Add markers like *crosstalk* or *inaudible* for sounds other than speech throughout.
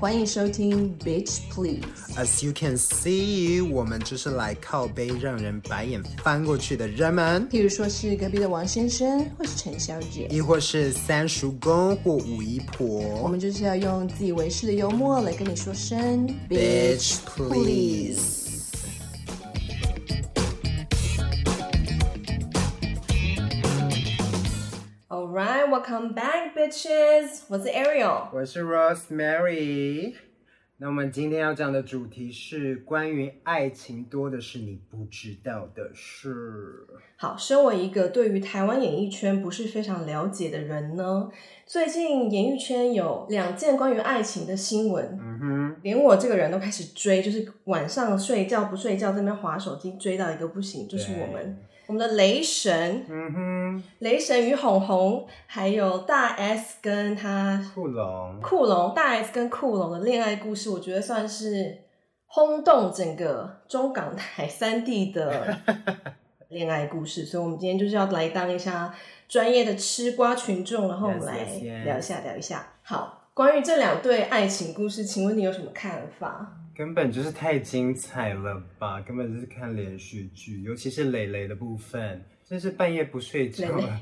欢迎收听 Bitch Please。As you can see，我们就是来靠背让人白眼翻过去的人们。譬如说是隔壁的王先生，或是陈小姐，亦或是三叔公或五姨婆。我们就是要用自以为是的幽默来跟你说声 Bitch Please。Welcome back, bitches. 我是 Ariel，我是 Rosemary。那我们今天要讲的主题是关于爱情多的是你不知道的事。好，身为一个对于台湾演艺圈不是非常了解的人呢，最近演艺圈有两件关于爱情的新闻，嗯哼，连我这个人都开始追，就是晚上睡觉不睡觉，在那边滑手机追到一个不行，就是我们。我们的雷神，嗯哼，雷神与红红，还有大 S 跟他酷龙，酷龙，大 S 跟酷龙的恋爱故事，我觉得算是轰动整个中港台 *laughs* 三地的 *laughs* 恋爱故事，所以，我们今天就是要来当一下专业的吃瓜群众，然后我们来聊一下，聊一下。好，关于这两对爱情故事，请问你有什么看法？根本就是太精彩了吧！根本就是看连续剧，尤其是蕾蕾的部分，真是半夜不睡觉，蕾蕾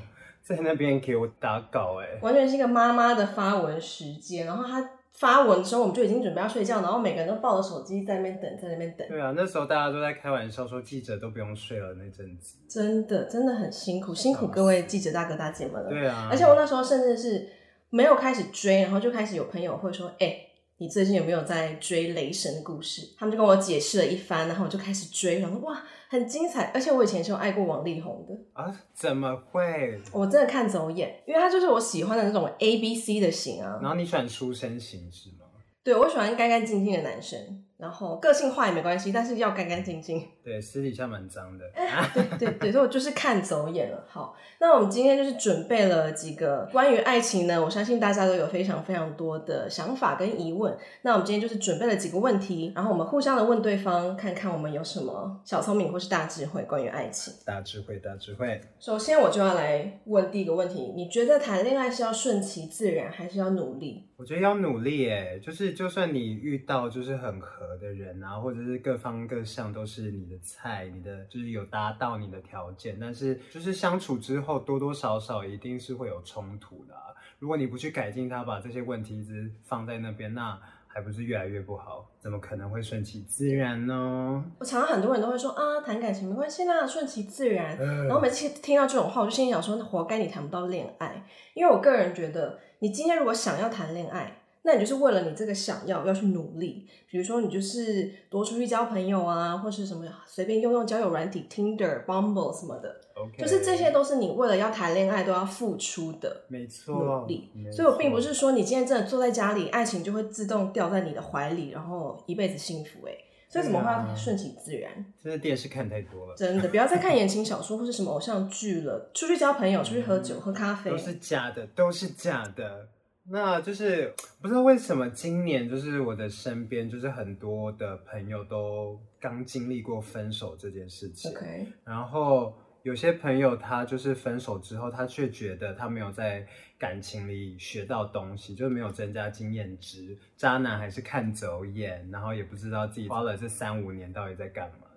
在那边给我打稿，哎，完全是一个妈妈的发文时间。然后她发文的时候，我们就已经准备要睡觉，然后每个人都抱着手机在那边等，在那边等。对啊，那时候大家都在开玩笑说记者都不用睡了那阵子，真的真的很辛苦，辛苦各位记者大哥大姐们了。对啊，而且我那时候甚至是没有开始追，然后就开始有朋友会说，哎。你最近有没有在追雷神的故事？他们就跟我解释了一番，然后我就开始追，然后哇，很精彩！而且我以前是有爱过王力宏的啊？怎么会？我真的看走眼，因为他就是我喜欢的那种 A B C 的型啊。然后你喜欢书生型是吗？对，我喜欢干干净净的男生。然后个性化也没关系，但是要干干净净。对，私底下蛮脏的。*laughs* 对对对，所以我就是看走眼了。好，那我们今天就是准备了几个关于爱情呢，我相信大家都有非常非常多的想法跟疑问。那我们今天就是准备了几个问题，然后我们互相的问对方，看看我们有什么小聪明或是大智慧关于爱情。大智慧，大智慧。首先我就要来问第一个问题：你觉得谈恋爱是要顺其自然，还是要努力？我觉得要努力耶，就是就算你遇到就是很合。的人啊，或者是各方各项都是你的菜，你的就是有达到你的条件，但是就是相处之后多多少少一定是会有冲突的啊。如果你不去改进它，把这些问题一直放在那边，那还不是越来越不好？怎么可能会顺其自然呢？我常常很多人都会说啊，谈感情没关系啦，顺其自然。然后每次听到这种话，我就心里想说，那活该你谈不到恋爱。因为我个人觉得，你今天如果想要谈恋爱，那你就是为了你这个想要要去努力，比如说你就是多出去交朋友啊，或是什么随便用用交友软体，Tinder、Bumble 什么的，Okay. 就是这些都是你为了要谈恋爱都要付出的，没错，努力。所以我并不是说你今天真的坐在家里，爱情就会自动掉在你的怀里，然后一辈子幸福哎。所以怎么会要顺其自然？真的电视看太多了，真的不要再看言情小说或是什么偶像剧了，出去交朋友，出去喝酒、嗯、喝咖啡，都是假的，都是假的。那就是不知道为什么今年就是我的身边就是很多的朋友都刚经历过分手这件事情。OK，然后有些朋友他就是分手之后，他却觉得他没有在感情里学到东西，就是没有增加经验值，渣男还是看走眼，然后也不知道自己花了这三五年到底在干嘛。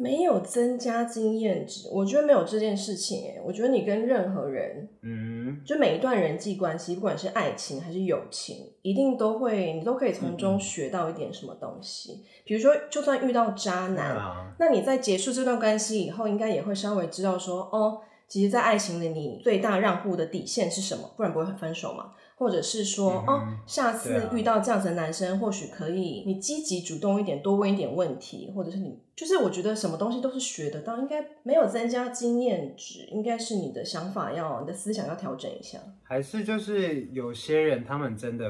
没有增加经验值，我觉得没有这件事情诶。我觉得你跟任何人，嗯，就每一段人际关系，不管是爱情还是友情，一定都会，你都可以从中学到一点什么东西。比如说，就算遇到渣男，啊，那你在结束这段关系以后，应该也会稍微知道说，哦，其实，在爱情里，你最大让步的底线是什么？不然不会分手嘛。或者是说，嗯、哦，下次遇到这样子的男生，啊、或许可以你积极主动一点，多问一点问题，或者是你就是我觉得什么东西都是学得到，应该没有增加经验值，应该是你的想法要，你的思想要调整一下。还是就是有些人他们真的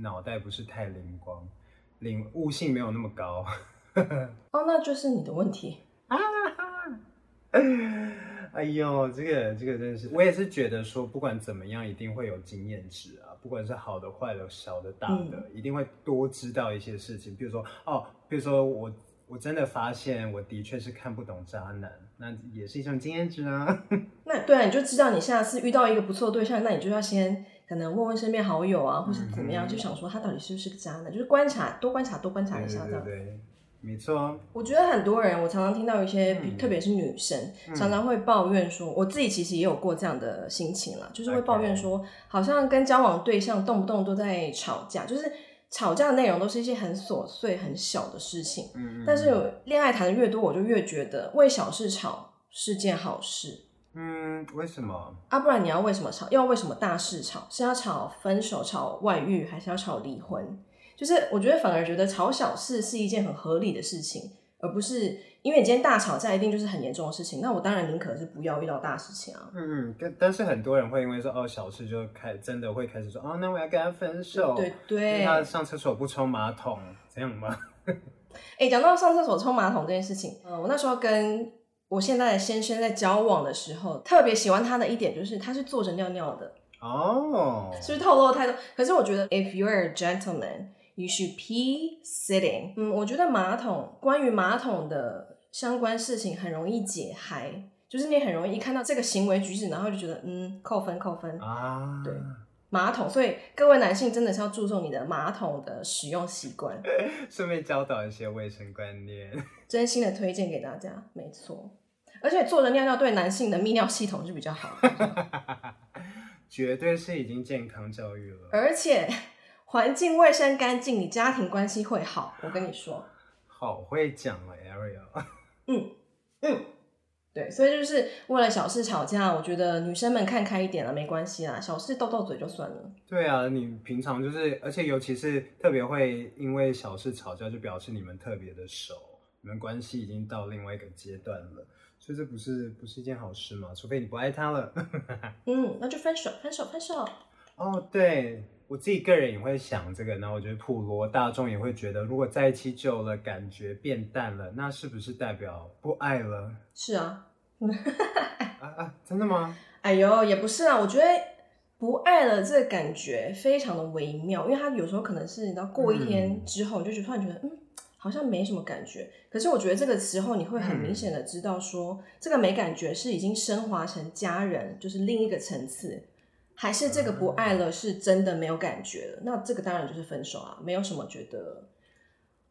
脑袋不是太灵光，领悟性没有那么高。*laughs* 哦，那就是你的问题。啊 *laughs* 哎呦，这个这个真的是，我也是觉得说，不管怎么样，一定会有经验值啊，不管是好的、坏的、小的、大的，嗯、一定会多知道一些事情。比如说，哦，比如说我我真的发现我的确是看不懂渣男，那也是一种经验值啊。*laughs* 那对啊，你就知道你下次遇到一个不错的对象，那你就要先可能问问身边好友啊，或是怎么样，嗯、就想说他到底是不是个渣男，就是观察，多观察，多观察一下这样。对，对，对，没错。我觉得很多人，我常常听到一些，嗯、特别是女生，常常会抱怨说，我自己其实也有过这样的心情啦，就是会抱怨说.好像跟交往对象动不动都在吵架，就是。吵架的内容都是一些很琐碎、很小的事情，嗯，但是恋爱谈的越多，我就越觉得为小事吵是件好事。嗯，为什么？啊，不然你要为什么吵？要为什么大事吵？是要吵分手、吵外遇，还是要吵离婚？就是我觉得反而觉得吵小事是一件很合理的事情，而不是。因为你今天大吵架，一定就是很严重的事情。那我当然宁可是不要遇到大事情啊。嗯，但但是很多人会因为说哦小事就开真的会开始说哦，那我要跟他分手。对对，对。他上厕所不冲马桶，这样吗？哎、欸，讲到上厕所冲马桶这件事情，呃，我那时候跟我现在的先生在交往的时候，特别喜欢他的一点就是他是坐着尿尿的。哦。是不是透露太多？可是我觉得，if you're a gentleman, you should pee sitting。嗯，我觉得马桶，关于马桶的。相关事情很容易解嗨，就是你很容易一看到这个行为举止，然后就觉得嗯，扣分扣分啊。对，马桶，所以各位男性真的是要注重你的马桶的使用习惯，*laughs* 顺便教导一些卫生观念。*laughs* 真心的推荐给大家，没错。而且坐着尿尿对男性的泌尿系统是比较好的，*laughs* 绝对是已经健康教育了。而且环境卫生干净，你家庭关系会好。我跟你说，好会讲啊，Ariel。嗯嗯，对，所以就是为了小事吵架，我觉得女生们看开一点了，没关系啦，小事斗斗嘴就算了。对啊，你平常就是，而且尤其是特别会因为小事吵架，就表示你们特别的熟，你们关系已经到另外一个阶段了，所以这不是不是一件好事吗？除非你不爱他了。*laughs* 嗯，那就分手，分手，分手。哦，对。我自己个人也会想这个，然后我觉得普罗大众也会觉得，如果在一起久了，感觉变淡了，那是不是代表不爱了？是啊，啊啊，真的吗？*laughs* 哎呦，也不是啊，我觉得不爱了这个感觉非常的微妙，因为他有时候可能是，你知道，过一天之后，你就突然觉得，嗯，好像没什么感觉。可是我觉得这个时候，你会很明显的知道说，说、嗯、这个没感觉是已经升华成家人，就是另一个层次。还是这个不爱了，是真的没有感觉了。那这个当然就是分手啊，没有什么觉得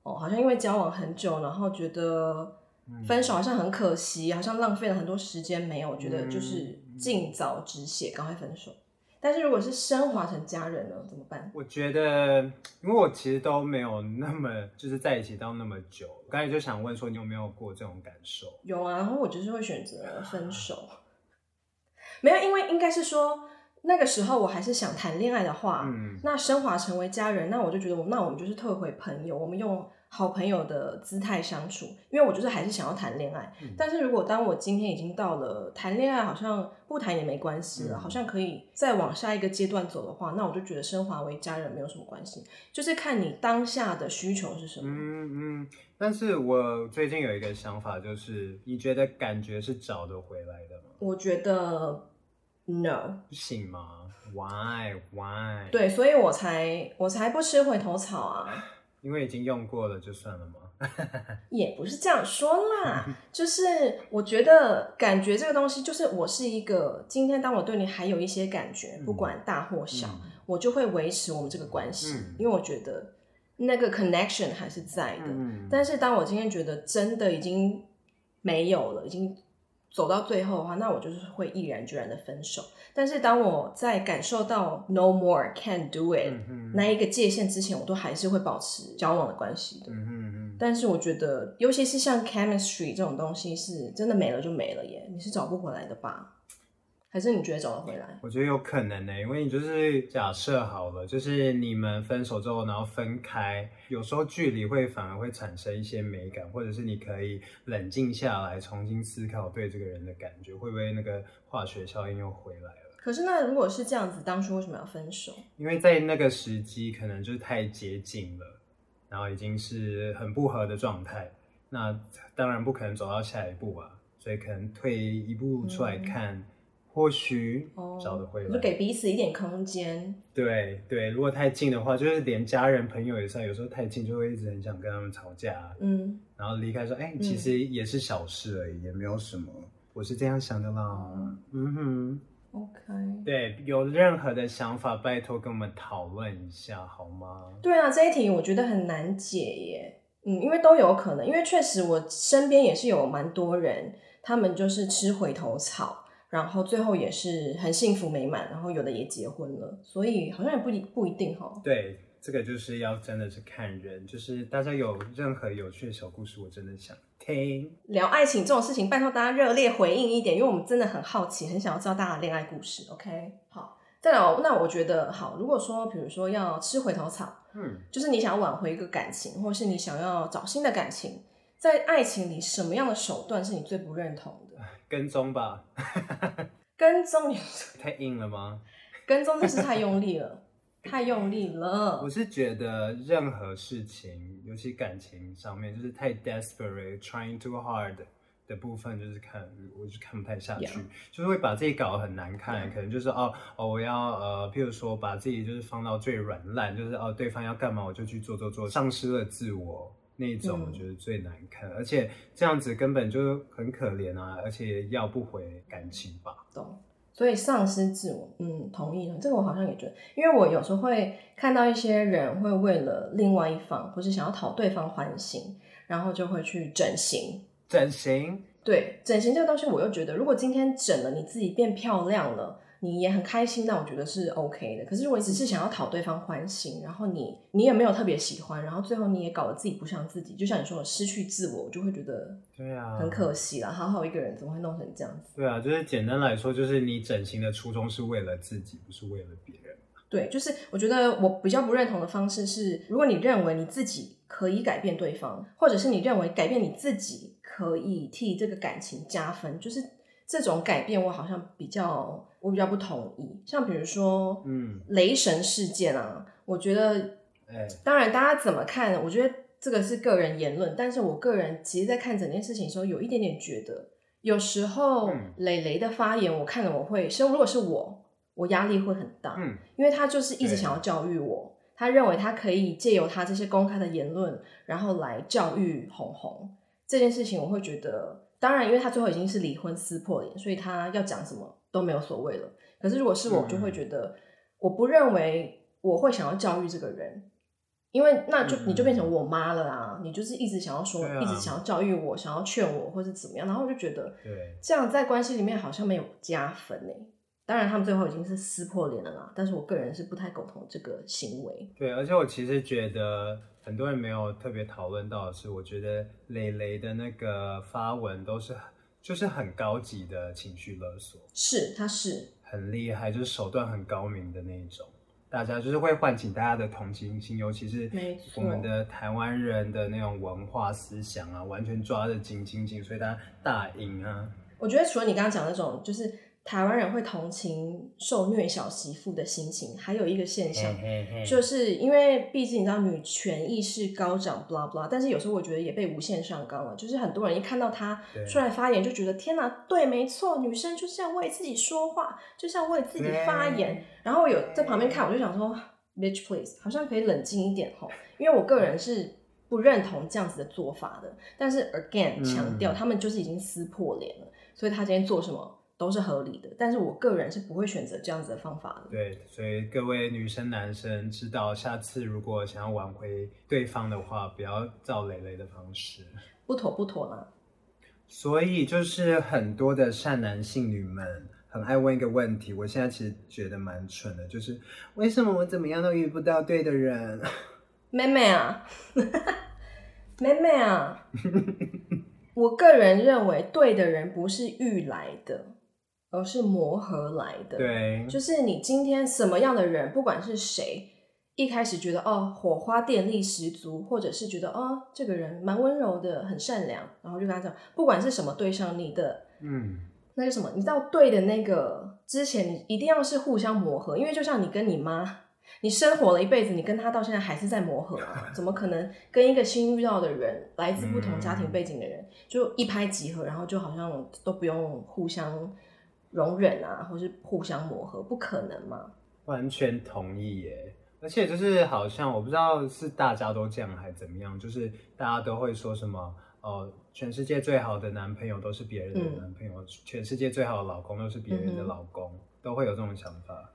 哦，好像因为交往很久，然后觉得分手好像很可惜，好像浪费了很多时间。没有，我觉得就是尽早止血，赶快分手。但是如果是升华成家人呢，怎么办？我觉得，因为我其实都没有那么就是在一起到那么久，刚才就想问说，你有没有过这种感受？有啊，然后我就是会选择分手。没有，因为应该是说。那个时候我还是想谈恋爱的话，嗯，那升华成为家人，那我就觉得我那我们就是退回朋友，我们用好朋友的姿态相处，因为我就是还是想要谈恋爱。嗯，但是如果当我今天已经到了谈恋爱，好像不谈也没关系了，嗯，好像可以再往下一个阶段走的话，那我就觉得升华为家人没有什么关系，就是看你当下的需求是什么。嗯嗯，但是我最近有一个想法，就是你觉得感觉是找得回来的吗？我觉得。No，不行吗？Why Why？对，所以我才我才不吃回头草啊。因为已经用过了，就算了吗？*laughs* 也不是这样说啦，*laughs* 就是我觉得感觉这个东西，就是我是一个今天当我对你还有一些感觉，不管大或小，嗯、我就会维持我们这个关系，嗯、因为我觉得那个 connection 还是在的。嗯、但是当我今天觉得真的已经没有了，已经。走到最后的话，那我就是会毅然决然的分手。但是当我在感受到 no more can't do it 那一个界限之前，我都还是会保持交往的关系的。但是我觉得，尤其是像 chemistry 这种东西，是真的没了就没了耶，你是找不回来的吧？还是你觉得找得回来？我觉得有可能呢、欸，因为你就是假设好了，就是你们分手之后，然后分开，有时候距离会反而会产生一些美感，或者是你可以冷静下来，重新思考对这个人的感觉，会不会那个化学效应又回来了？可是那如果是这样子，当初为什么要分手？因为在那个时机可能就是太接近了，然后已经是很不合的状态，那当然不可能走到下一步啊，所以可能退一步出来看。嗯或许找得回来，就给彼此一点空间。对对，如果太近的话，就是连家人朋友也是，有时候太近就会一直很想跟他们吵架。嗯，然后离开说，哎、欸，其实也是小事而已，嗯、也没有什么。我是这样想的啦。嗯，嗯哼，OK。对，有任何的想法，拜托跟我们讨论一下好吗？对啊，这一题我觉得很难解耶。嗯，因为都有可能，因为确实我身边也是有蛮多人，他们就是吃回头草。然后最后也是很幸福美满，然后有的也结婚了，所以好像也不一不一定哈。对，这个就是要真的是看人，就是大家有任何有趣的小故事，我真的想听。聊爱情这种事情，拜托大家热烈回应一点，因为我们真的很好奇，很想要知道大家的恋爱故事。OK，好，再来，那我觉得好，如果说比如说要吃回头草，嗯，就是你想要挽回一个感情，或是你想要找新的感情，在爱情里什么样的手段是你最不认同的？跟踪吧，跟踪 *laughs* 太硬了吗？跟踪就是太用力了，*laughs* 太用力了。我是觉得任何事情，尤其感情上面，就是太 desperate，trying too hard 的部分，就是看我就看不太下去，yeah. 就是会把自己搞得很难看。Yeah. 可能就是哦哦，我要呃，譬如说把自己就是放到最软烂，就是哦，对方要干嘛我就去做做做，丧失了自我。那一种我觉得最难看，嗯，而且这样子根本就很可怜啊，而且要不回感情吧。懂，所以丧失自我，嗯，同意了。这个我好像也觉得，因为我有时候会看到一些人会为了另外一方，或是想要讨对方欢心，然后就会去整形。整形？对，整形这个东西，我又觉得，如果今天整了，你自己变漂亮了。你也很开心，那我觉得是 OK 的。可是如果你只是想要讨对方欢心，然后你你也没有特别喜欢，然后最后你也搞得自己不像自己，就像你说的失去自我，我就会觉得对啊，很可惜了。好好一个人怎么会弄成这样子？对啊，就是简单来说，就是你整形的初衷是为了自己，不是为了别人。对，就是我觉得我比较不认同的方式是，如果你认为你自己可以改变对方，或者是你认为改变你自己可以替这个感情加分，就是。这种改变我好像比较，我比较不同意。像比如说，嗯，雷神事件啊，我觉得，哎，当然大家怎么看？我觉得这个是个人言论，但是我个人其实，在看整件事情的时候，有一点点觉得，有时候磊磊的发言，我看了我会，其实如果是我，我压力会很大，嗯，因为他就是一直想要教育我，他认为他可以借由他这些公开的言论，然后来教育红红这件事情，我会觉得。当然，因为他最后已经是离婚撕破脸，所以他要讲什么都没有所谓了。可是如果是我，就会觉得，我不认为我会想要教育这个人，因为那就你就变成我妈了啊！你就是一直想要说，一直想要教育我，想要劝我，或是怎么样，然后我就觉得，对，这样在关系里面好像没有加分诶。当然，他们最后已经是撕破脸了啦，但是我个人是不太苟同这个行为。对，而且我其实觉得。很多人没有特别讨论到的是，我觉得蕾蕾的那个发文都是就是很高级的情绪勒索，是他是很厉害，就是手段很高明的那一种，大家就是会唤起大家的同情心，尤其是我们的台湾人的那种文化思想啊，完全抓得紧紧紧，所以大家大赢啊。我觉得除了你刚刚讲的那种，就是。台湾人会同情受虐小媳妇的心情，还有一个现象，就是因为毕竟你知道女权意识高涨，blah blah，但是有时候我觉得也被无限上纲了，就是很多人一看到她出来发言，就觉得天哪，对，没错，女生就是要为自己说话，就是要为自己发言。然后有在旁边看，我就想说，bitch please，好像可以冷静一点吼，因为我个人是不认同这样子的做法的。但是 again 强调，他们就是已经撕破脸了，所以他今天做什么？都是合理的，但是我个人是不会选择这样子的方法的。对，所以各位女生、男生知道，下次如果想要挽回对方的话，不要照蕾蕾的方式，不妥不妥啦。所以就是很多的善男信女们很爱问一个问题，我现在其实觉得蛮蠢的，就是为什么我怎么样都遇不到对的人？*laughs* 妹妹啊，妹妹啊，*laughs* 我个人认为对的人不是遇来的。而是磨合来的，对，就是你今天什么样的人，不管是谁，一开始觉得哦火花电力十足，或者是觉得哦这个人蛮温柔的，很善良，然后就跟他讲，不管是什么对象，你的嗯，那个什么，你到对的那个之前，你一定要是互相磨合，因为就像你跟你妈，你生活了一辈子，你跟他到现在还是在磨合啊，怎么可能跟一个新遇到的人，来自不同家庭背景的人，就一拍即合，然后就好像都不用互相。容忍啊，或是互相磨合，不可能吗？完全同意耶！而且就是好像我不知道是大家都这样还是怎么样，就是大家都会说什么哦、呃，全世界最好的男朋友都是别人的男朋友，嗯、全世界最好的老公都是别人的老公，嗯、都会有这种想法。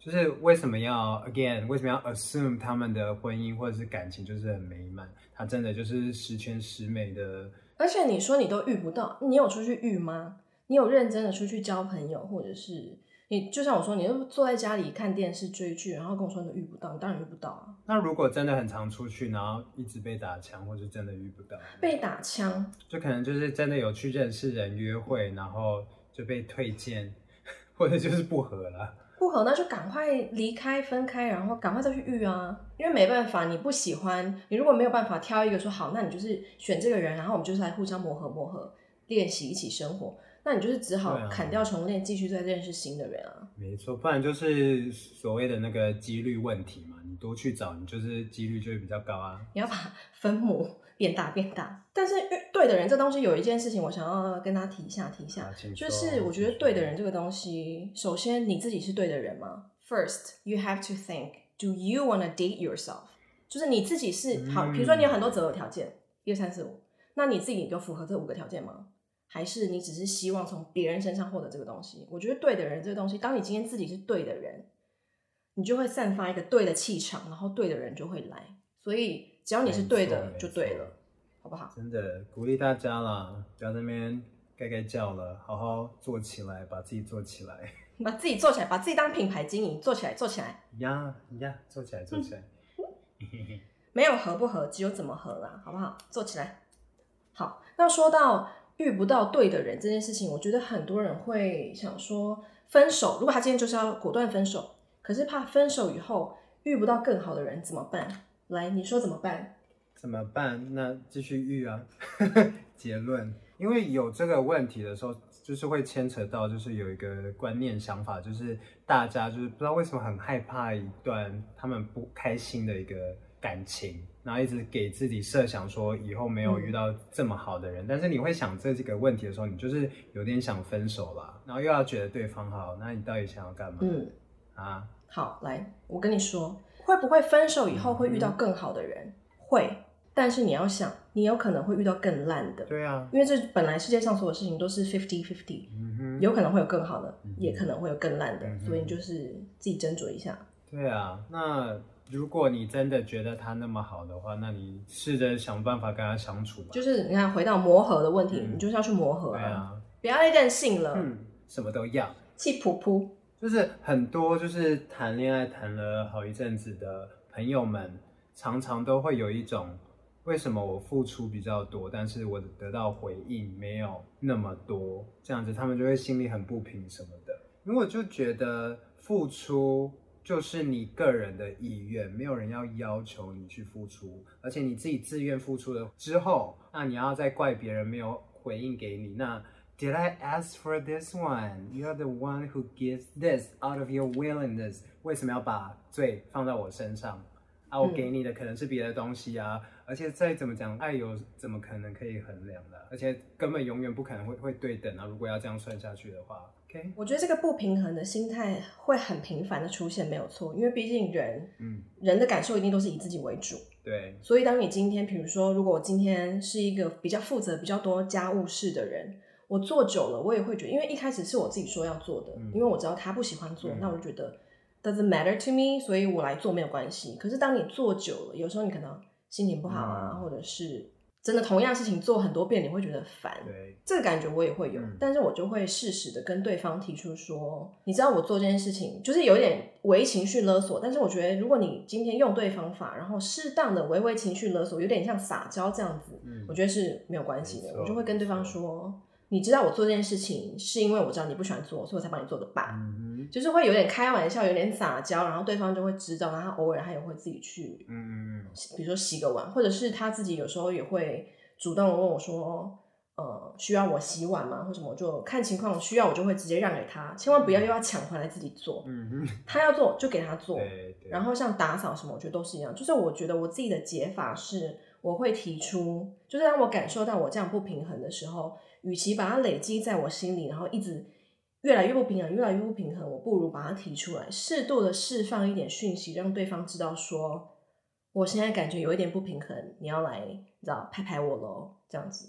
就是为什么要 again？为什么要 assume 他们的婚姻或者是感情就是很美满？他真的就是十全十美的。而且你说你都遇不到，你有出去遇吗？你有认真的出去交朋友，或者是你就像我说，你就坐在家里看电视追剧，然后跟我说你遇不到，你当然遇不到啊。那如果真的很常出去，然后一直被打枪，或是真的遇不到？被打枪，就可能就是真的有去认识人约会，然后就被推荐，*laughs* 或者就是不合了。不合，那就赶快离开分开，然后赶快再去遇啊！因为没办法，你不喜欢，你如果没有办法挑一个说好，那你就是选这个人，然后我们就是来互相磨合磨合，练习一起生活。那你就是只好砍掉重练，继续再认识新的人啊。没错，不然就是所谓的那个几率问题嘛。你多去找，你就是几率就会比较高啊。你要把分母变大变大，但是对的人这东西有一件事情，我想要跟他提一下提一下，啊、就是我觉得对的人这个东西，首先你自己是对的人吗？First, you have to think, do you wanna date yourself？就是你自己是好，比如说你有很多择偶条件，一二三四五，那你自己有符合这五个条件吗？还是你只是希望从别人身上获得这个东西？我觉得对的人这个东西，当你今天自己是对的人，你就会散发一个对的气场，然后对的人就会来，所以。只要你是对的，就对了，好不好？真的鼓励大家啦，不要在那边盖盖叫了，好好做起来，把自己做起来，*laughs* 把自己做起来，把自己当品牌经营，做起来，做起来。呀呀，做起来，做起来。*laughs* 没有合不合，只有怎么合啦，好不好？做起来。好，那说到遇不到对的人这件事情，我觉得很多人会想说分手。如果他今天就是要果断分手，可是怕分手以后遇不到更好的人怎么办？来，你说怎么办？怎么办？那继续遇啊。*laughs* 结论，因为有这个问题的时候，就是会牵扯到，就是有一个观念想法，就是大家就是不知道为什么很害怕一段他们不开心的一个感情，然后一直给自己设想说以后没有遇到这么好的人。嗯、但是你会想这几个问题的时候，你就是有点想分手吧，然后又要觉得对方好，那你到底想要干嘛？嗯啊，好，来，我跟你说。会不会分手以后会遇到更好的人？嗯、会，但是你要想，你有可能会遇到更烂的。对啊，因为这本来世界上所有事情都是 fifty fifty，有可能会有更好的，嗯、也可能会有更烂的，嗯、所以你就是自己斟酌一下。对啊，那如果你真的觉得他那么好的话，那你试着想办法跟他相处吧。就是你看，回到磨合的问题，嗯、你就是要去磨合啊，啊不要再任性了，嗯，什么都要，气噗噗。就是很多就是谈恋爱谈了好一阵子的朋友们，常常都会有一种，为什么我付出比较多，但是我得到回应没有那么多，这样子他们就会心里很不平什么的。因为我就觉得付出就是你个人的意愿，没有人要要求你去付出，而且你自己自愿付出了之后，那你要再怪别人没有回应给你，那。Did I ask for this one? You're the one who gives this out of your willingness. 为什么要把罪放在我身上？啊，我给你的可能是别的东西啊，嗯、而且再怎么讲，爱有怎么可能可以衡量的？而且根本永远不可能会会对等啊！如果要这样算下去的话，OK？我觉得这个不平衡的心态会很频繁的出现，没有错，因为毕竟人，嗯，人的感受一定都是以自己为主。对，所以当你今天，比如说，如果我今天是一个比较负责、比较多家务事的人。我做久了，我也会觉得，因为一开始是我自己说要做的，嗯、因为我知道他不喜欢做，嗯、那我就觉得 doesn't matter to me，所以我来做没有关系。可是当你做久了，有时候你可能心情不好啊，嗯、或者是真的同样事情做很多遍，你会觉得烦。对，这个感觉我也会有，嗯、但是我就会适时的跟对方提出说，你知道我做这件事情就是有点微情绪勒索，但是我觉得如果你今天用对方法，然后适当的微微情绪勒索，有点像撒娇这样子，嗯、我觉得是没有关系的。我就会跟对方说。你知道我做这件事情是因为我知道你不喜欢做，所以我才帮你做的吧？嗯、就是会有点开玩笑，有点撒娇，然后对方就会知道，然后偶尔他也会自己去，嗯，比如说洗个碗，或者是他自己有时候也会主动问我说，呃，需要我洗碗吗？或什么，我就看情况需要，我就会直接让给他，千万不要又要抢回来自己做。嗯他要做就给他做，对对然后像打扫什么，我觉得都是一样。就是我觉得我自己的解法是，我会提出，就是当我感受到我这样不平衡的时候。与其把它累积在我心里，然后一直越来越不平衡，越来越不平衡，我不如把它提出来，适度的释放一点讯息，让对方知道说，我现在感觉有一点不平衡，你要来，你知道，拍拍我喽，这样子。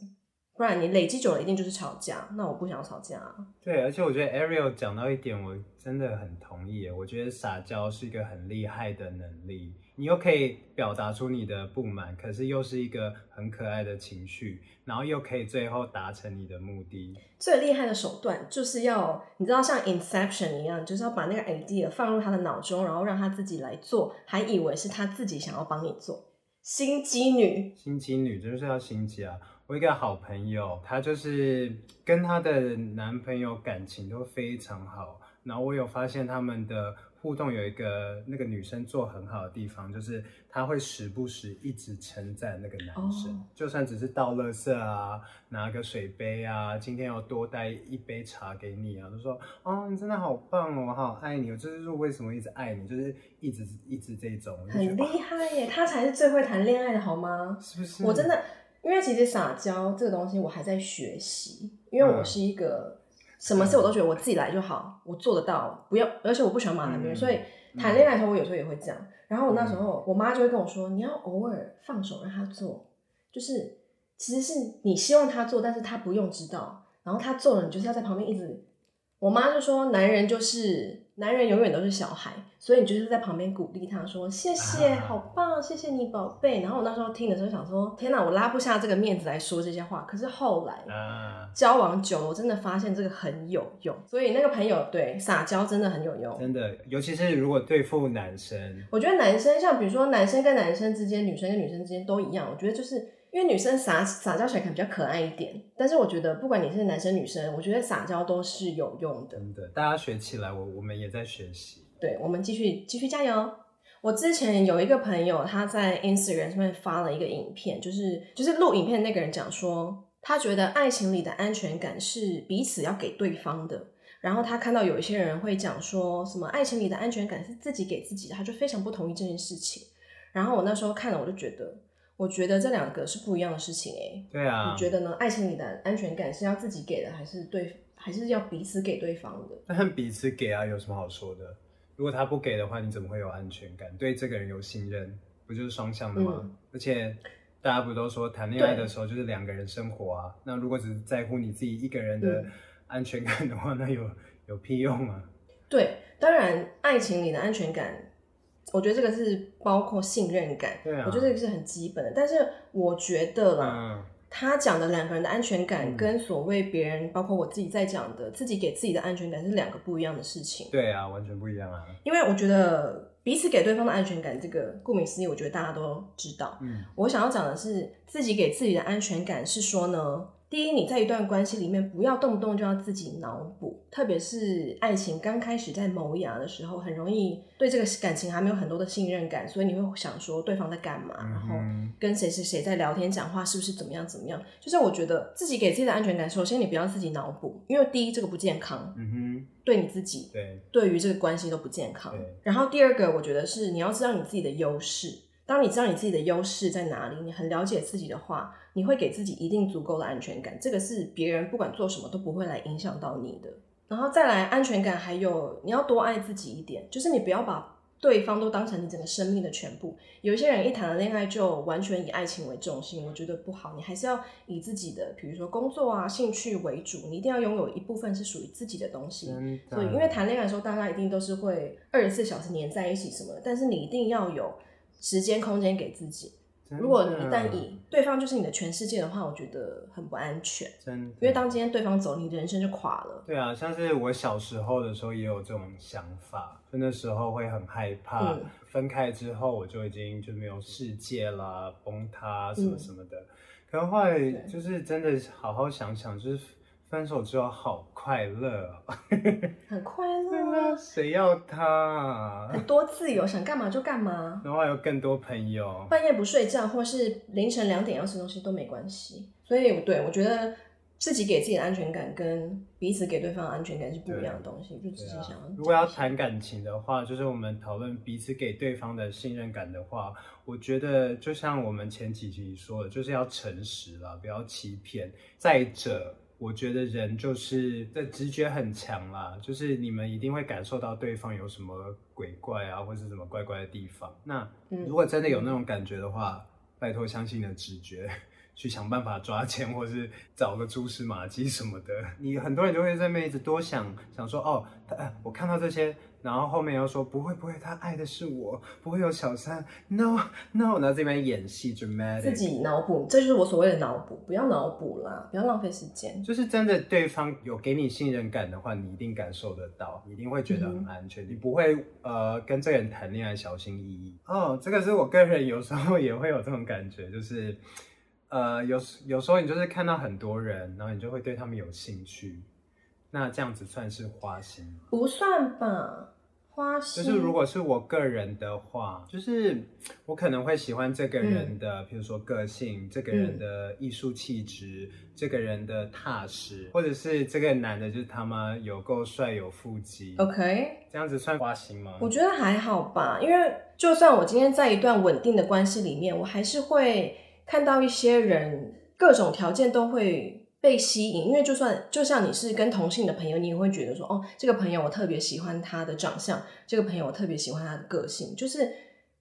不然你累积久了，一定就是吵架。那我不想吵架啊。对，而且我觉得 Ariel 讲到一点，我真的很同意。我觉得撒娇是一个很厉害的能力，你又可以表达出你的不满，可是又是一个很可爱的情绪，然后又可以最后达成你的目的。最厉害的手段就是要，你知道像 Inception 一样，就是要把那个 idea 放入他的脑中，然后让他自己来做，还以为是他自己想要帮你做。心机女，心机女就是要心机啊。我一个好朋友，她就是跟她的男朋友感情都非常好。然后我有发现他们的互动有一个那个女生做很好的地方，就是她会时不时一直称赞那个男生，哦、就算只是倒垃圾啊，拿个水杯啊，今天要多带一杯茶给你啊，就说哦，你真的好棒哦，我好爱你，我这就是为什么一直爱你，就是一直一直这种，很厉害耶，他才是最会谈恋爱的好吗？是不是？我真的。因为其实撒娇这个东西我还在学习，因为我是一个什么事我都觉得我自己来就好，我做得到，不要，而且我不喜欢麻烦别人，所以谈恋爱的时候我有时候也会这样。然后我那时候我妈就会跟我说，你要偶尔放手让他做，就是其实是你希望他做，但是他不用知道，然后他做了，你就是要在旁边一直。我妈就说，男人就是。男人永远都是小孩，所以你就是在旁边鼓励他说：“谢谢，好棒，谢谢你，宝贝。”然后我那时候听的时候想说：“天哪，我拉不下这个面子来说这些话。”可是后来交往久了，我真的发现这个很有用。所以那个朋友对撒娇真的很有用，真的，尤其是如果对付男生，我觉得男生像比如说男生跟男生之间，女生跟女生之间都一样。我觉得就是。因为女生撒撒娇起来可能比较可爱一点，但是我觉得不管你是男生女生，我觉得撒娇都是有用的。真的，大家学起来，我我们也在学习。对，我们继续继续加油。我之前有一个朋友，他在 Instagram 上面发了一个影片，就是就是录影片那个人讲说，他觉得爱情里的安全感是彼此要给对方的。然后他看到有一些人会讲说什么爱情里的安全感是自己给自己的，他就非常不同意这件事情。然后我那时候看了，我就觉得。我觉得这两个是不一样的事情哎。对啊。你觉得呢？爱情里的安全感是要自己给的，还是对，还是要彼此给对方的？那彼此给啊，有什么好说的？如果他不给的话，你怎么会有安全感？对这个人有信任，不就是双向的吗？嗯、而且大家不都说谈恋爱的时候就是两个人生活啊？那如果只是在乎你自己一个人的安全感的话，嗯、那有有屁用啊？对，当然爱情里的安全感。我觉得这个是包括信任感，对啊，我觉得这个是很基本的。但是我觉得啦，嗯、他讲的两个人的安全感，跟所谓别人，嗯、包括我自己在讲的自己给自己的安全感，是两个不一样的事情。对啊，完全不一样啊。因为我觉得彼此给对方的安全感，这个顾名思义，我觉得大家都知道。嗯，我想要讲的是自己给自己的安全感，是说呢。第一，你在一段关系里面不要动不动就要自己脑补，特别是爱情刚开始在萌芽的时候，很容易对这个感情还没有很多的信任感，所以你会想说对方在干嘛，然后跟谁谁谁在聊天讲话，是不是怎么样怎么样？就是我觉得自己给自己的安全感，首先你不要自己脑补，因为第一这个不健康，嗯哼，对你自己，对，对于这个关系都不健康。然后第二个，我觉得是你要知道你自己的优势。当你知道你自己的优势在哪里，你很了解自己的话，你会给自己一定足够的安全感。这个是别人不管做什么都不会来影响到你的。然后再来安全感，还有你要多爱自己一点，就是你不要把对方都当成你整个生命的全部。有一些人一谈了恋爱就完全以爱情为重心，我觉得不好。你还是要以自己的，比如说工作啊、兴趣为主，你一定要拥有一部分是属于自己的东西。的所以，因为谈恋爱的时候，大家一定都是会二十四小时黏在一起什么的，但是你一定要有。时间空间给自己。如果你一旦以对方就是你的全世界的话，我觉得很不安全。真的，因为当今天对方走，你的人生就垮了。对啊，像是我小时候的时候也有这种想法，就那时候会很害怕，嗯、分开之后我就已经就没有世界啦，崩塌什么什么的。嗯、可能后来就是真的好好想想，就是。分手之后好快乐，*laughs* 很快乐。谁要他啊？很多自由，想干嘛就干嘛。然后还有更多朋友，半夜不睡觉，或是凌晨两点要吃东西都没关系。所以，对，我觉得自己给自己的安全感跟彼此给对方的安全感是不一样的东西。就只是想要，如果要谈感情的话，就是我们讨论彼此给对方的信任感的话，我觉得就像我们前几集说的，就是要诚实啦，不要欺骗。再者。我觉得人就是的直觉很强啦，就是你们一定会感受到对方有什么鬼怪啊，或是什么怪怪的地方。那如果真的有那种感觉的话，嗯、拜托相信你的直觉。去想办法抓钱，或是找个蛛丝马迹什么的。你很多人就会在那边一直多想，想说哦，他，我看到这些，然后后面又说不会不会，他爱的是我，不会有小三，no no，然后这边演戏 dramatic，自己脑补，这就是我所谓的脑补，不要脑补啦，不要浪费时间。就是真的，对方有给你信任感的话，你一定感受得到，你一定会觉得很安全，嗯、你不会呃跟这个人谈恋爱小心翼翼。哦，这个是我个人有时候也会有这种感觉，就是。呃，有有时候你就是看到很多人，然后你就会对他们有兴趣，那这样子算是花心吗？不算吧，花心。就是如果是我个人的话，就是我可能会喜欢这个人的，比、嗯、如说个性，这个人的艺术气质，嗯、这个人的踏实，或者是这个男的，就是他妈有够帅，有腹肌。OK，这样子算花心吗？我觉得还好吧，因为就算我今天在一段稳定的关系里面，我还是会。看到一些人，各种条件都会被吸引，因为就算就像你是跟同性的朋友，你也会觉得说，哦，这个朋友我特别喜欢他的长相，这个朋友我特别喜欢他的个性，就是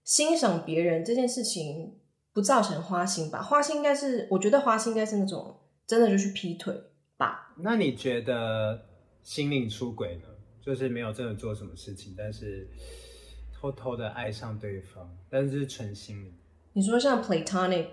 欣赏别人这件事情不造成花心吧？花心应该是，我觉得花心应该是那种真的就去劈腿吧？那你觉得心灵出轨呢？就是没有真的做什么事情，但是偷偷的爱上对方，但是是纯心灵。你说像 platonic？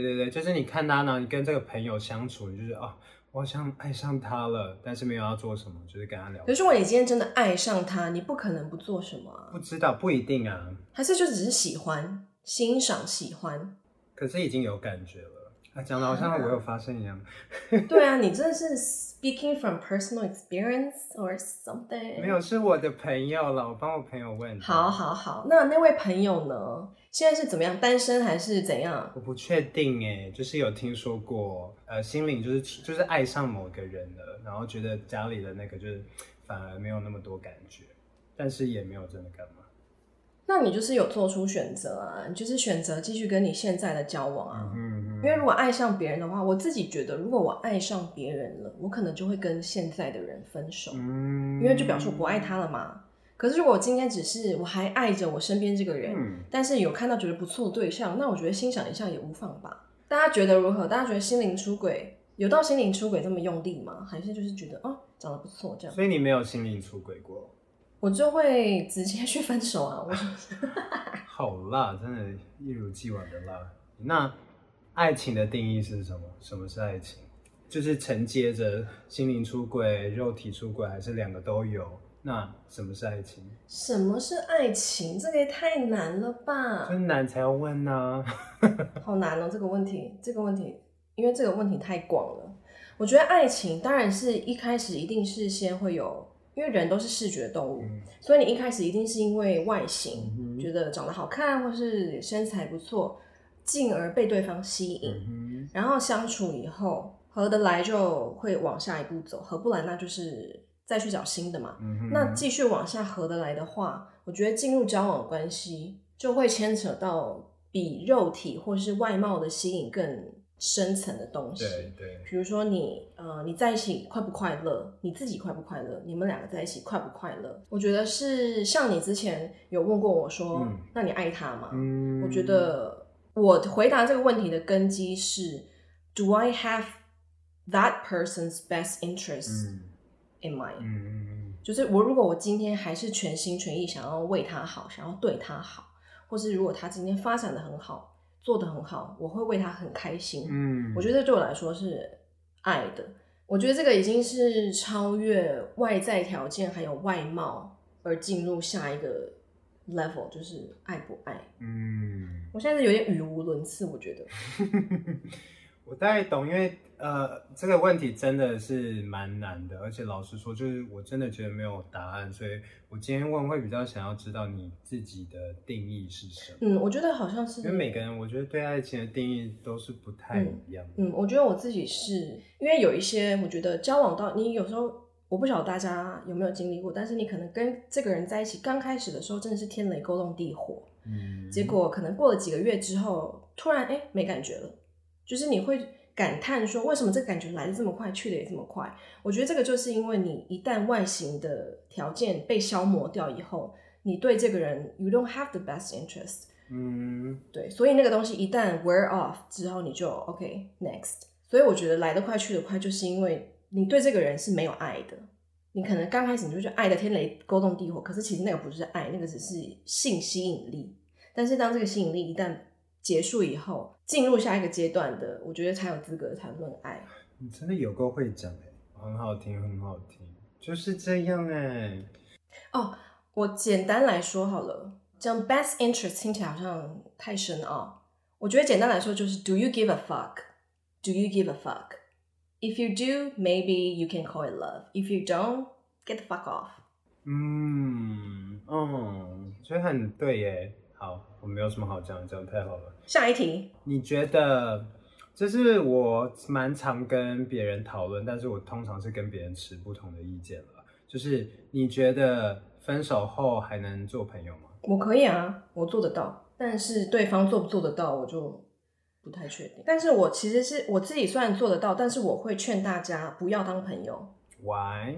对对对，就是你看他呢，你跟这个朋友相处，你就是哦，我好像爱上他了，但是没有要做什么，就是跟他聊。可是如果你今天真的爱上他，你不可能不做什么啊？不知道，不一定啊。还是就只是喜欢、欣赏、喜欢？可是已经有感觉了。啊，讲的好像我有发生一样。*laughs* 对啊，你真的是 speaking from personal experience or something？没有，是我的朋友了，我帮我朋友问。好，好，好，那那位朋友呢？现在是怎么样？单身还是怎样？我不确定哎，就是有听说过，呃，心灵就是就是爱上某个人了，然后觉得家里的那个就是反而没有那么多感觉，但是也没有真的干嘛。那你就是有做出选择啊，你就是选择继续跟你现在的交往啊。嗯嗯。因为如果爱上别人的话，我自己觉得，如果我爱上别人了，我可能就会跟现在的人分手。嗯。因为就表示我不爱他了嘛。可是如果我今天只是我还爱着我身边这个人，嗯，但是有看到觉得不错的对象，那我觉得欣赏一下也无妨吧。大家觉得如何？大家觉得心灵出轨有到心灵出轨这么用力吗？还是就是觉得哦，长得不错这样？所以你没有心灵出轨过？我就会直接去分手啊！我 *laughs* 好辣，真的，一如既往的辣。那爱情的定义是什么？什么是爱情？就是承接着心灵出轨、肉体出轨，还是两个都有？那什么是爱情？什么是爱情？这个也太难了吧！真难才要问呢、啊，*laughs* 好难哦，这个问题，这个问题，因为这个问题太广了。我觉得爱情当然是一开始一定是先会有。因为人都是视觉动物，嗯，所以你一开始一定是因为外形，嗯、觉得长得好看或是身材不错，进而被对方吸引，嗯，然后相处以后合得来就会往下一步走，合不来那就是再去找新的嘛。嗯、那继续往下合得来的话，我觉得进入交往关系就会牵扯到比肉体或是外貌的吸引更深层的东西，对对，比如说你呃，你在一起快不快乐？你自己快不快乐？你们两个在一起快不快乐？我觉得是像你之前有问过我说，嗯、那你爱他吗？嗯，我觉得我回答这个问题的根基是，Do I have that person's best interest in mind？嗯，就是我如果我今天还是全心全意想要为他好，想要对他好，或是如果他今天发展的很好。做得很好，我会为他很开心。嗯，我觉得这对我来说是爱的。我觉得这个已经是超越外在条件还有外貌而进入下一个 level，就是爱不爱。嗯，我现在是有点语无伦次，我觉得。*laughs* 我大概懂，因为呃，这个问题真的是蛮难的，而且老实说，就是我真的觉得没有答案，所以我今天问会比较想要知道你自己的定义是什么。嗯，我觉得好像是，因为每个人我觉得对爱情的定义都是不太一样的。嗯，嗯，我觉得我自己是因为有一些，我觉得交往到你有时候，我不晓得大家有没有经历过，但是你可能跟这个人在一起刚开始的时候真的是天雷勾动地火，嗯，结果可能过了几个月之后，突然哎没感觉了。就是你会感叹说，为什么这感觉来的这么快，去的也这么快？我觉得这个就是因为你一旦外形的条件被消磨掉以后，你对这个人 you don't have the best interest。嗯，对，所以那个东西一旦 wear off 之后，你就 OK next。所以我觉得来得快去得快，就是因为你对这个人是没有爱的。你可能刚开始你就觉得爱的天雷勾动地火，可是其实那个不是爱，那个只是性吸引力。但是当这个吸引力一旦结束以后，进入下一个阶段的，我觉得才有资格谈论爱。你真的有够会讲哎，很好听，很好听，就是这样哎。哦，我简单来说好了，这样 best interest 听起来好像太深奥。我觉得简单来说就是 Do you give a fuck？Do you give a fuck？If you do, maybe you can call it love. If you don't, get the fuck off. 嗯，哦，所以很对耶。好，我没有什么好讲，讲太好了。下一题，你觉得就是我蛮常跟别人讨论，但是我通常是跟别人持不同的意见了。就是你觉得分手后还能做朋友吗？我可以啊，我做得到，但是对方做不做得到，我就。不太确定，但是我其实是我自己虽然做得到，但是我会劝大家不要当朋友。Why？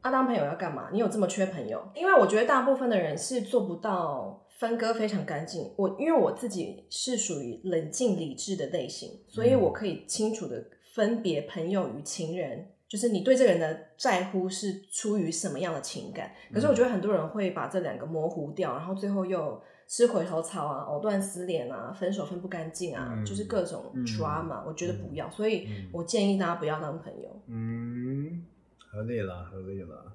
啊，当朋友要干嘛？你有这么缺朋友？因为我觉得大部分的人是做不到分割非常干净。我因为我自己是属于冷静理智的类型，所以我可以清楚的分别朋友与情人，嗯、就是你对这个人的在乎是出于什么样的情感。可是我觉得很多人会把这两个模糊掉，然后最后又。吃回头草啊，藕断丝连啊，分手分不干净啊，嗯、就是各种 drama，、嗯、我觉得不要，所以我建议大家不要当朋友。嗯，合理了，合理了。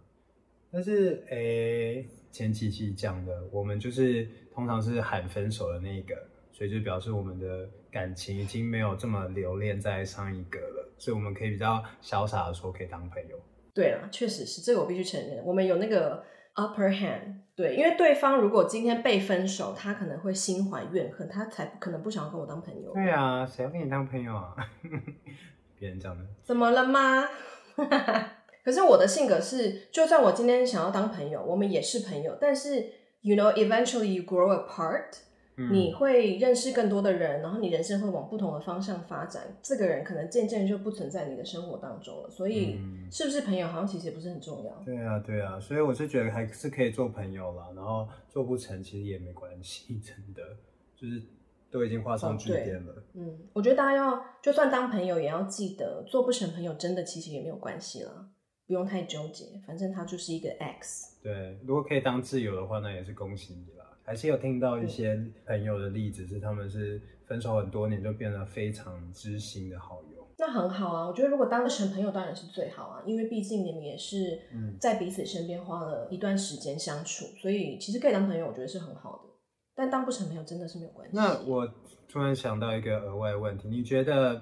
但是，诶、欸，前几期讲的，我们就是通常是喊分手的那一个，所以就表示我们的感情已经没有这么留恋在上一个了，所以我们可以比较潇洒的说可以当朋友。对啊，确实是，这个我必须承认，我们有那个。Upper hand，对，因为对方如果今天被分手，他可能会心怀怨恨，他才可能不想要跟我当朋友。对啊，谁要跟你当朋友啊？*laughs* 别人讲的。怎么了吗？*laughs* 可是我的性格是，就算我今天想要当朋友，我们也是朋友，但是，you know，eventually you grow apart。你会认识更多的人，然后你人生会往不同的方向发展。这个人可能渐渐就不存在你的生活当中了。所以，是不是朋友好像其实也不是很重要。对啊，对啊。所以我是觉得还是可以做朋友啦，然后做不成其实也没关系，真的就是都已经画上句点了。嗯，我觉得大家要就算当朋友，也要记得做不成朋友，真的其实也没有关系啦，不用太纠结。反正他就是一个 X。对，如果可以当挚友的话，那也是恭喜你。还是有听到一些朋友的例子，是他们是分手很多年就变得非常知心的好友。那很好啊，我觉得如果当成朋友当然是最好啊，因为毕竟你们也是在彼此身边花了一段时间相处，所以其实可以当朋友，我觉得是很好的。但当不成朋友真的是没有关系。那我突然想到一个额外问题，你觉得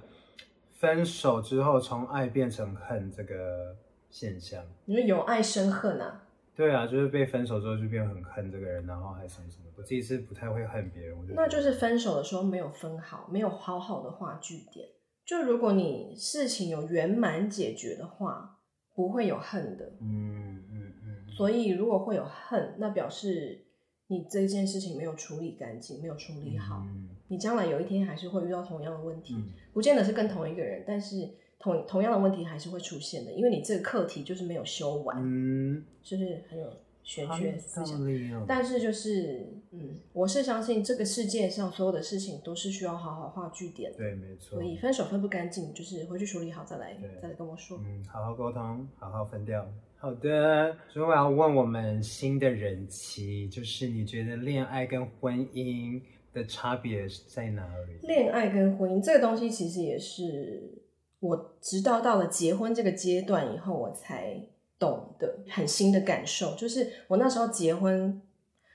分手之后从爱变成恨这个现象，你说由爱生恨啊？对啊，就是被分手之后就变很恨这个人，然后还什么什么。我自己是不太会恨别人，我觉得。那就是分手的时候没有分好，没有好好的画句点。就如果你事情有圆满解决的话，不会有恨的。嗯嗯嗯。所以如果会有恨，那表示你这件事情没有处理干净，没有处理好。嗯。你将来有一天还是会遇到同样的问题，嗯。不见得是跟同一个人，但是。同同样的问题还是会出现的，因为你这个课题就是没有修完，嗯，就是很有玄学思想。哦、但是就是，嗯，我是相信这个世界上所有的事情都是需要好好画句点的。对，没错。所以分手分不干净，就是回去处理好再来，再来跟我说。嗯，好好沟通，好好分掉。好的，所以我要问我们新的人妻，就是你觉得恋爱跟婚姻的差别在哪里？恋爱跟婚姻这个东西其实也是。我直到到了结婚这个阶段以后，我才懂得很新的感受。就是我那时候结婚，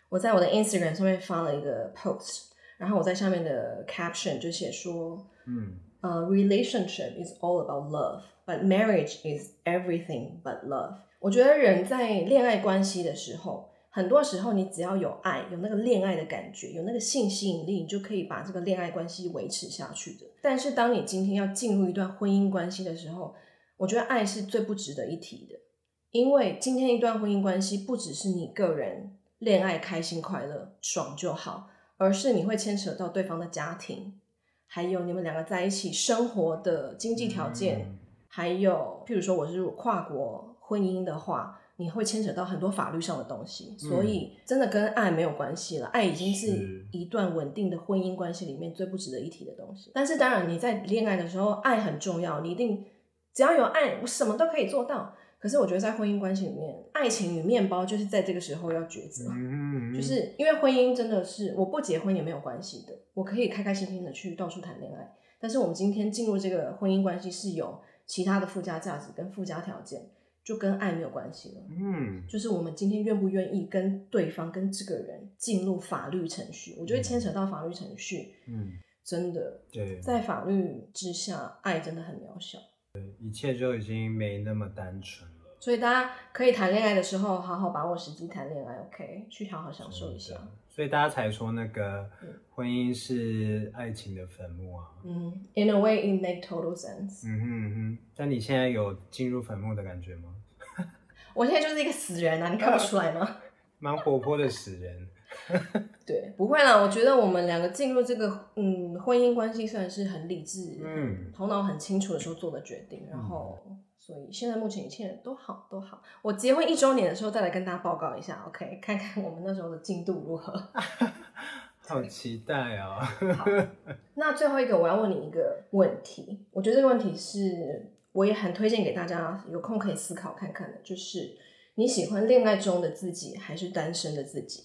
我在我的 Instagram 上面发了一个 post，然后我在下面的 caption 就写说，嗯，呃，relationship is all about love，but marriage is everything but love。我觉得人在恋爱关系的时候。很多时候，你只要有爱，有那个恋爱的感觉，有那个性吸引力，你就可以把这个恋爱关系维持下去的。但是，当你今天要进入一段婚姻关系的时候，我觉得爱是最不值得一提的，因为今天一段婚姻关系不只是你个人恋爱开心快乐爽就好，而是你会牵扯到对方的家庭，还有你们两个在一起生活的经济条件，嗯、还有譬如说我是跨国婚姻的话。你会牵扯到很多法律上的东西，所以真的跟爱没有关系了。爱已经是一段稳定的婚姻关系里面最不值得一提的东西。但是当然你在恋爱的时候，爱很重要，你一定只要有爱，我什么都可以做到。可是我觉得在婚姻关系里面，爱情与面包就是在这个时候要抉择，就是因为婚姻真的是我不结婚也没有关系的，我可以开开心心的去到处谈恋爱。但是我们今天进入这个婚姻关系是有其他的附加价值跟附加条件。就跟爱没有关系了，嗯，就是我们今天愿不愿意跟对方、跟这个人进入法律程序，我觉得牵扯到法律程序，嗯，真的，对，在法律之下，爱真的很渺小，对，一切就已经没那么单纯了。所以大家可以谈恋爱的时候，好好把握时机谈恋爱，OK，去好好享受一下。所以大家才说那个婚姻是爱情的坟墓啊。嗯，In a way, it make total sense。嗯哼嗯哼，但你现在有进入坟墓的感觉吗？我现在就是一个死人啊，你看不出来吗？*laughs* 蛮活泼的死人。*laughs* 对，不会啦。我觉得我们两个进入这个嗯婚姻关系，算是很理智、嗯，头脑很清楚的时候做的决定，然后。嗯所以现在目前一切都好都好，我结婚一周年的时候再来跟大家报告一下，OK？看看我们那时候的进度如何。*laughs* 好期待哦！好，那最后一个我要问你一个问题，我觉得这个问题是我也很推荐给大家，有空可以思考看看的，就是你喜欢恋爱中的自己还是单身的自己？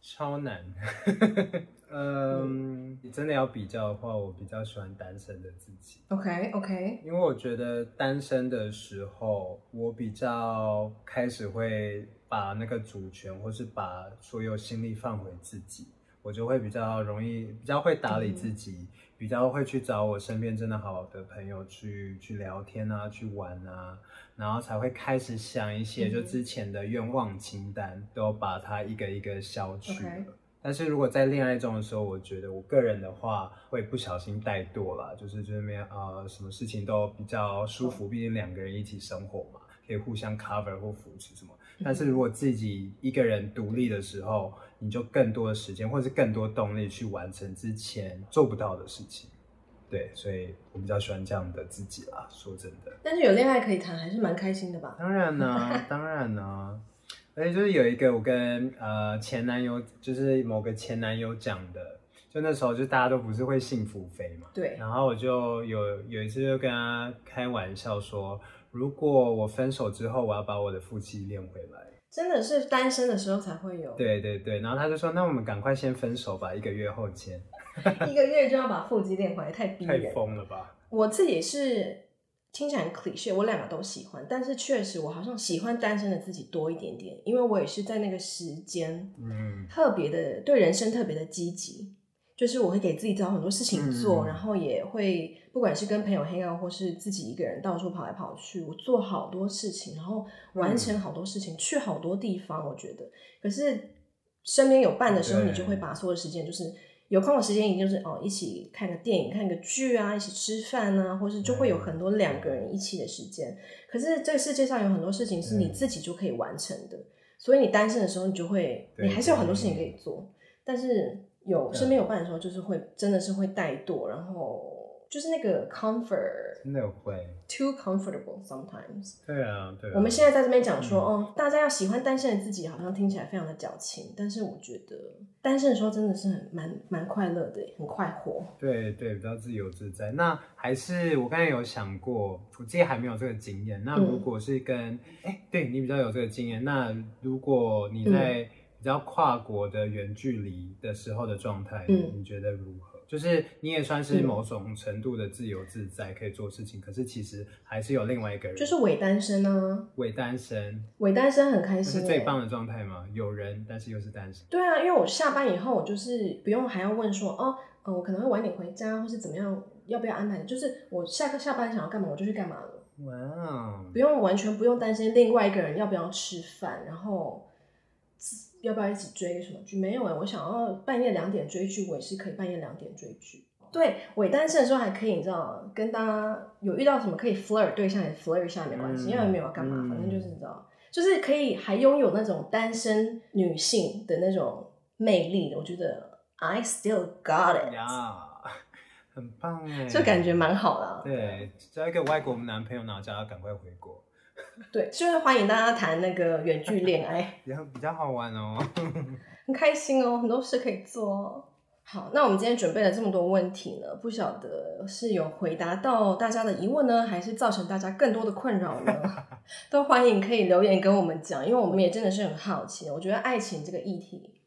超难。*laughs* 嗯，你真的要比较的话，我比较喜欢单身的自己。OK OK，因为我觉得单身的时候，我比较开始会把那个主权，或是把所有心力放回自己，我就会比较容易，比较会打理自己，嗯、比较会去找我身边真的好的朋友去去聊天啊，去玩啊，然后才会开始想一些就之前的愿望清单，嗯、都把它一个一个消去了。但是如果在恋爱中的时候，我觉得我个人的话会不小心怠惰啦，就是就是没有呃什么事情都比较舒服，毕竟两个人一起生活嘛，可以互相 cover 或扶持什么。但是如果自己一个人独立的时候，你就更多的时间或是更多动力去完成之前做不到的事情。对，所以我比较喜欢这样的自己啦，说真的。但是有恋爱可以谈，还是蛮开心的吧？*laughs* 当然呢、啊，当然呢、啊。而且就是有一个我跟呃前男友，就是某个前男友讲的，就那时候就大家都不是会幸福飞嘛，对。然后我就有有一次就跟他开玩笑说，如果我分手之后，我要把我的腹肌练回来。真的是单身的时候才会有。对对对，然后他就说，那我们赶快先分手吧，一个月后见。*laughs* 一个月就要把腹肌练回来，太逼人，太疯了吧？我自己是。听起来很 cliché，我两个都喜欢，但是确实我好像喜欢单身的自己多一点点，因为我也是在那个时间，嗯，特别的对人生特别的积极，就是我会给自己找很多事情做，嗯，然后也会不管是跟朋友 hang out 或是自己一个人到处跑来跑去，我做好多事情，然后完成好多事情，嗯，去好多地方，我觉得。可是身边有伴的时候，你就会把所有的时间就是。有空的时间，一定就是哦，一起看个电影、看个剧啊，一起吃饭啊，或是就会有很多两个人一起的时间。可是这个世界上有很多事情是你自己就可以完成的，所以你单身的时候，你就会，你还是有很多事情可以做。但是有身边有伴的时候，就是会真的是会怠惰，然后。就是那个 comfort，真的会 too comfortable sometimes。对啊，对啊。我们现在在这边讲说，嗯，哦，大家要喜欢单身的自己，好像听起来非常的矫情。但是我觉得单身的时候真的是很蛮蛮快乐的，很快活。对对，比较自由自在。那还是我刚才有想过，我自己还没有这个经验。那如果是跟哎，嗯，对你比较有这个经验，那如果你在比较跨国的远距离的时候的状态，嗯，你觉得如何？就是你也算是某种程度的自由自在，可以做事情，嗯，可是其实还是有另外一个人，就是伪单身啊。伪单身，伪单身很开心，欸，是最棒的状态吗？有人，但是又是单身。对啊，因为我下班以后，我就是不用还要问说，哦，呃，我可能会晚点回家，或是怎么样，要不要安排？就是我下课下班想要干嘛，我就去干嘛了。哇，wow，不用完全不用担心另外一个人要不要吃饭，然后。要不要一起追什么剧？没有哎，我想要半夜两点追剧，我也是可以半夜两点追剧。对，伪单身的时候还可以，你知道，跟大家有遇到什么可以 flirt 对象也 flirt 一下没关系，因为没有要干嘛，反正就是你知道，就是可以还拥有那种单身女性的那种魅力。我觉得 I still got it。Yeah. 很棒哎，就感觉蛮好的。对，交一个外国男朋友，然后叫他赶快回国。*laughs* 对，就是欢迎大家谈那个远距恋爱，*laughs* 比较比较好玩哦，*laughs* 很开心哦，很多事可以做哦。好，那我们今天准备了这么多问题呢，不晓得是有回答到大家的疑问呢，还是造成大家更多的困扰呢？都欢迎可以留言跟我们讲，因为我们也真的是很好奇。我觉得爱情这个议题。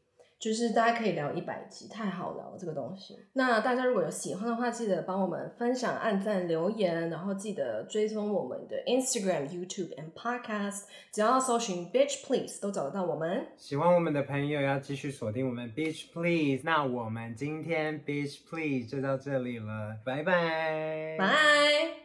就是大家可以聊一百集，太好聊了这个东西。那大家如果有喜欢的话，记得帮我们分享、按赞、留言，然后记得追踪我们的 Instagram、YouTube and Podcast，只要搜寻 Bitch Please 都找得到我们。喜欢我们的朋友要继续锁定我们 Bitch Please。那我们今天 Bitch Please 就到这里了，拜拜，拜。